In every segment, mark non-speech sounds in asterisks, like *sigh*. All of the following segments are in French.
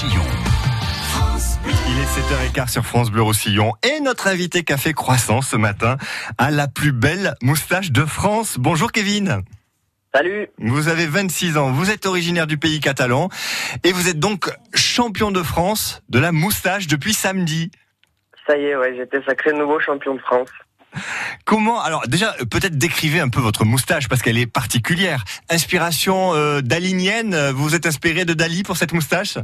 Roussillon. Il est 7h15 sur France Bleu Roussillon et notre invité Café Croissant ce matin a la plus belle moustache de France. Bonjour Kevin. Salut. Vous avez 26 ans, vous êtes originaire du pays catalan et vous êtes donc champion de France de la moustache depuis samedi. Ça y est, ouais, j'étais sacré nouveau champion de France. Comment alors déjà peut-être décrivez un peu votre moustache parce qu'elle est particulière. Inspiration euh, dalinienne, vous vous êtes inspiré de Dali pour cette moustache?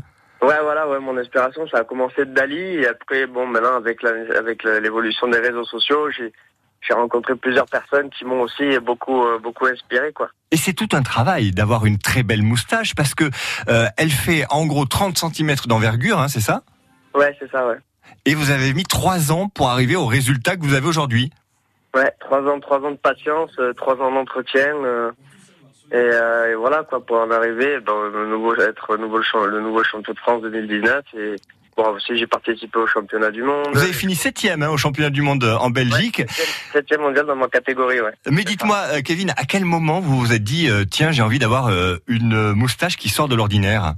Ouais, voilà, ouais, mon inspiration, ça a commencé de Dali et après, bon, maintenant avec la, avec l'évolution des réseaux sociaux, j'ai j'ai rencontré plusieurs personnes qui m'ont aussi beaucoup euh, beaucoup inspiré quoi. Et c'est tout un travail d'avoir une très belle moustache parce que euh, elle fait en gros 30 cm d'envergure, hein, c'est ça? Ouais, c'est ça, ouais. Et vous avez mis trois ans pour arriver au résultat que vous avez aujourd'hui? Ouais, trois ans, trois ans de patience, euh, trois ans d'entretien. Euh, et, euh, et, voilà quoi pour en arriver dans le nouveau être nouveau le nouveau champion de France 2019 et bon aussi j'ai participé au championnat du monde. Vous avez fini septième hein, au championnat du monde en Belgique. Ouais, septième mondial dans ma catégorie ouais. Mais dites-moi Kevin, à quel moment vous vous êtes dit tiens j'ai envie d'avoir une moustache qui sort de l'ordinaire?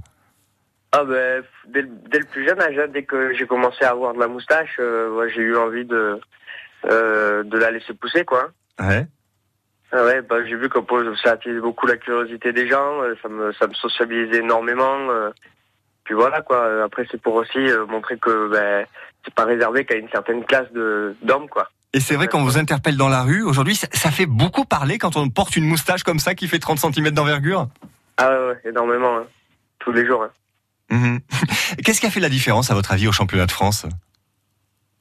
Ah ben dès, dès, le plus jeune âge, dès que j'ai commencé à avoir de la moustache, euh, j'ai eu envie de euh, de la laisser pousser quoi. Ouais. Ah ouais, bah, j'ai vu que ça attisait beaucoup la curiosité des gens, ça me ça me sociabilisait énormément. Euh, puis voilà quoi. Après c'est pour aussi euh, montrer que ben c'est pas réservé qu'à une certaine classe d'hommes quoi. Et c'est vrai qu'on vous interpelle dans la rue aujourd'hui, ça, ça, fait beaucoup parler quand on porte une moustache comme ça qui fait 30 cm d'envergure. Ah ouais, ouais énormément, hein. tous les jours. Hein. Mmh. *laughs* Qu'est-ce qui a fait la différence à votre avis au championnat de France?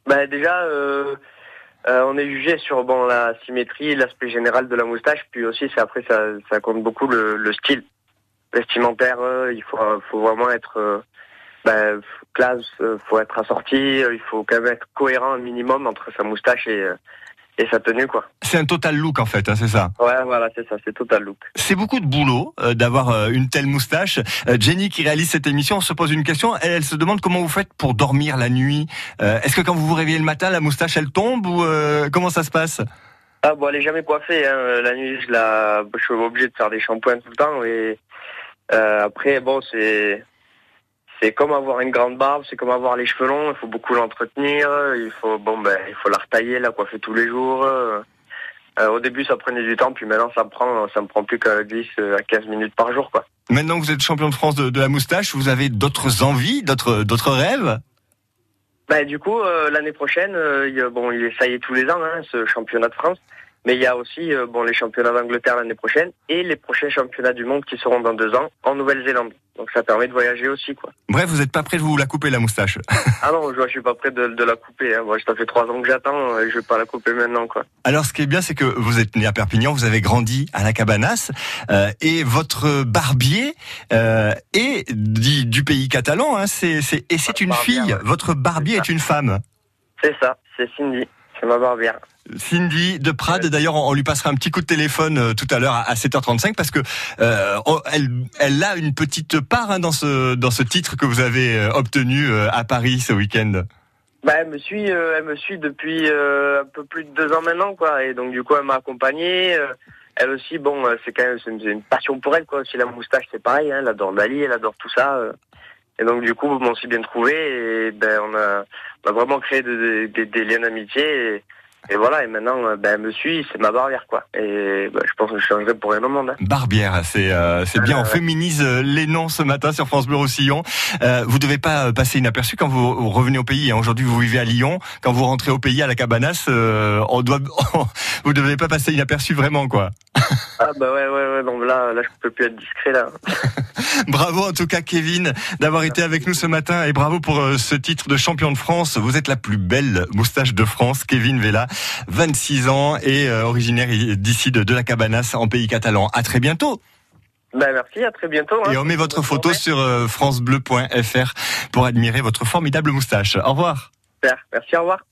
Bah déjà, euh, euh, on est jugé sur bon la symétrie, l'aspect général de la moustache, puis aussi c'est après ça, ça compte beaucoup le, le style vestimentaire. Euh, il faut, faut vraiment être euh, bah, classe, euh, faut être assorti, il faut quand même être cohérent un minimum entre sa moustache et et sa tenue quoi. C'est un total look en fait, hein, c'est ça. Ouais, voilà, c'est ça, c'est total look. C'est beaucoup de boulot euh, d'avoir euh, une telle moustache. Euh, Jenny qui réalise cette émission, on se pose une question. Elle, elle se demande comment vous faites pour dormir la nuit. Est-ce que quand vous vous réveillez le matin, la moustache elle tombe ou comment ça se passe Ah bon, elle est jamais coiffée. Hein. La nuit, je la, je suis obligé de faire des shampoings tout le temps et après bon c'est c'est comme avoir une grande barbe, c'est comme avoir les cheveux longs, il faut beaucoup l'entretenir, il faut bon ben il faut la retailler, la coiffer tous les jours. Euh, au début ça prenait du temps, puis maintenant ça me prend ça me prend plus qu'à 10 à 15 minutes par jour quoi. Maintenant que vous êtes champion de France de, de la moustache, vous avez d'autres envies, d'autres d'autres rêves? Ben du coup euh, l'année prochaine, euh, bon il est ça y est tous les ans hein, ce championnat de France. Mais il y a aussi euh, bon les championnats d'Angleterre l'année prochaine et les prochains championnats du monde qui seront dans deux ans en Nouvelle-Zélande. Donc ça permet de voyager aussi quoi. Bref, vous n'êtes pas prêt de vous la couper la moustache *laughs* Ah non, je, je suis pas prêt de, de la couper. Hein. Moi, ça fait trois ans que j'attends et je vais pas la couper maintenant quoi. Alors ce qui est bien, c'est que vous êtes né à Perpignan, vous avez grandi à la Cabanas euh, et votre barbier euh, est du, du, pays catalan. Hein. C'est, et c'est une fille. ouais. Votre barbier est, est une femme. C'est ça, c'est Cindy. C'est ma barbière. Cindy de Prades. D'ailleurs, on, lui passera un petit coup de téléphone euh, tout à l'heure à 7h35 parce que euh, elle, elle a une petite part hein, dans ce dans ce titre que vous avez euh, obtenu à Paris ce week-end. Bah, elle me suit, euh, elle me suit depuis euh, un peu plus de deux ans maintenant, quoi. Et donc du coup, elle m'a accompagné. elle aussi, bon, c'est quand même une, une, passion pour elle, quoi. Aussi la moustache, c'est pareil. Hein, elle adore Dali, elle adore tout ça. Et donc du coup, on s'est bien trouvé et ben on a, on a vraiment créé des, liens d'amitié. Et voilà, et maintenant, ben, elle me suit, c'est ma barbière, quoi. Et ben, je pense que je changerai pour rien au monde. Hein. Barbière, c'est euh, c'est bien. On ouais. féminise les noms ce matin sur France Bleu Roussillon. Euh, vous devez pas passer inaperçu quand vous revenez au pays. Hein. Aujourd'hui, vous vivez à Lyon. Quand vous rentrez au pays à la Cabanas, euh, on doit, *laughs* vous devez pas passer inaperçu vraiment, quoi. Ah bah ouais, ouais, ouais. Donc là, là, je peux plus être discret là. *laughs* bravo en tout cas, Kevin, d'avoir été avec nous ce matin et bravo pour euh, ce titre de champion de France. Vous êtes la plus belle moustache de France, Kevin Vella, 26 ans et euh, originaire d'ici de, de la Cabanas en pays catalan. À très bientôt. Ben merci, à très bientôt. Hein. Et on met votre photo sur euh, francebleu.fr pour admirer votre formidable moustache. Au revoir. Merci, au revoir.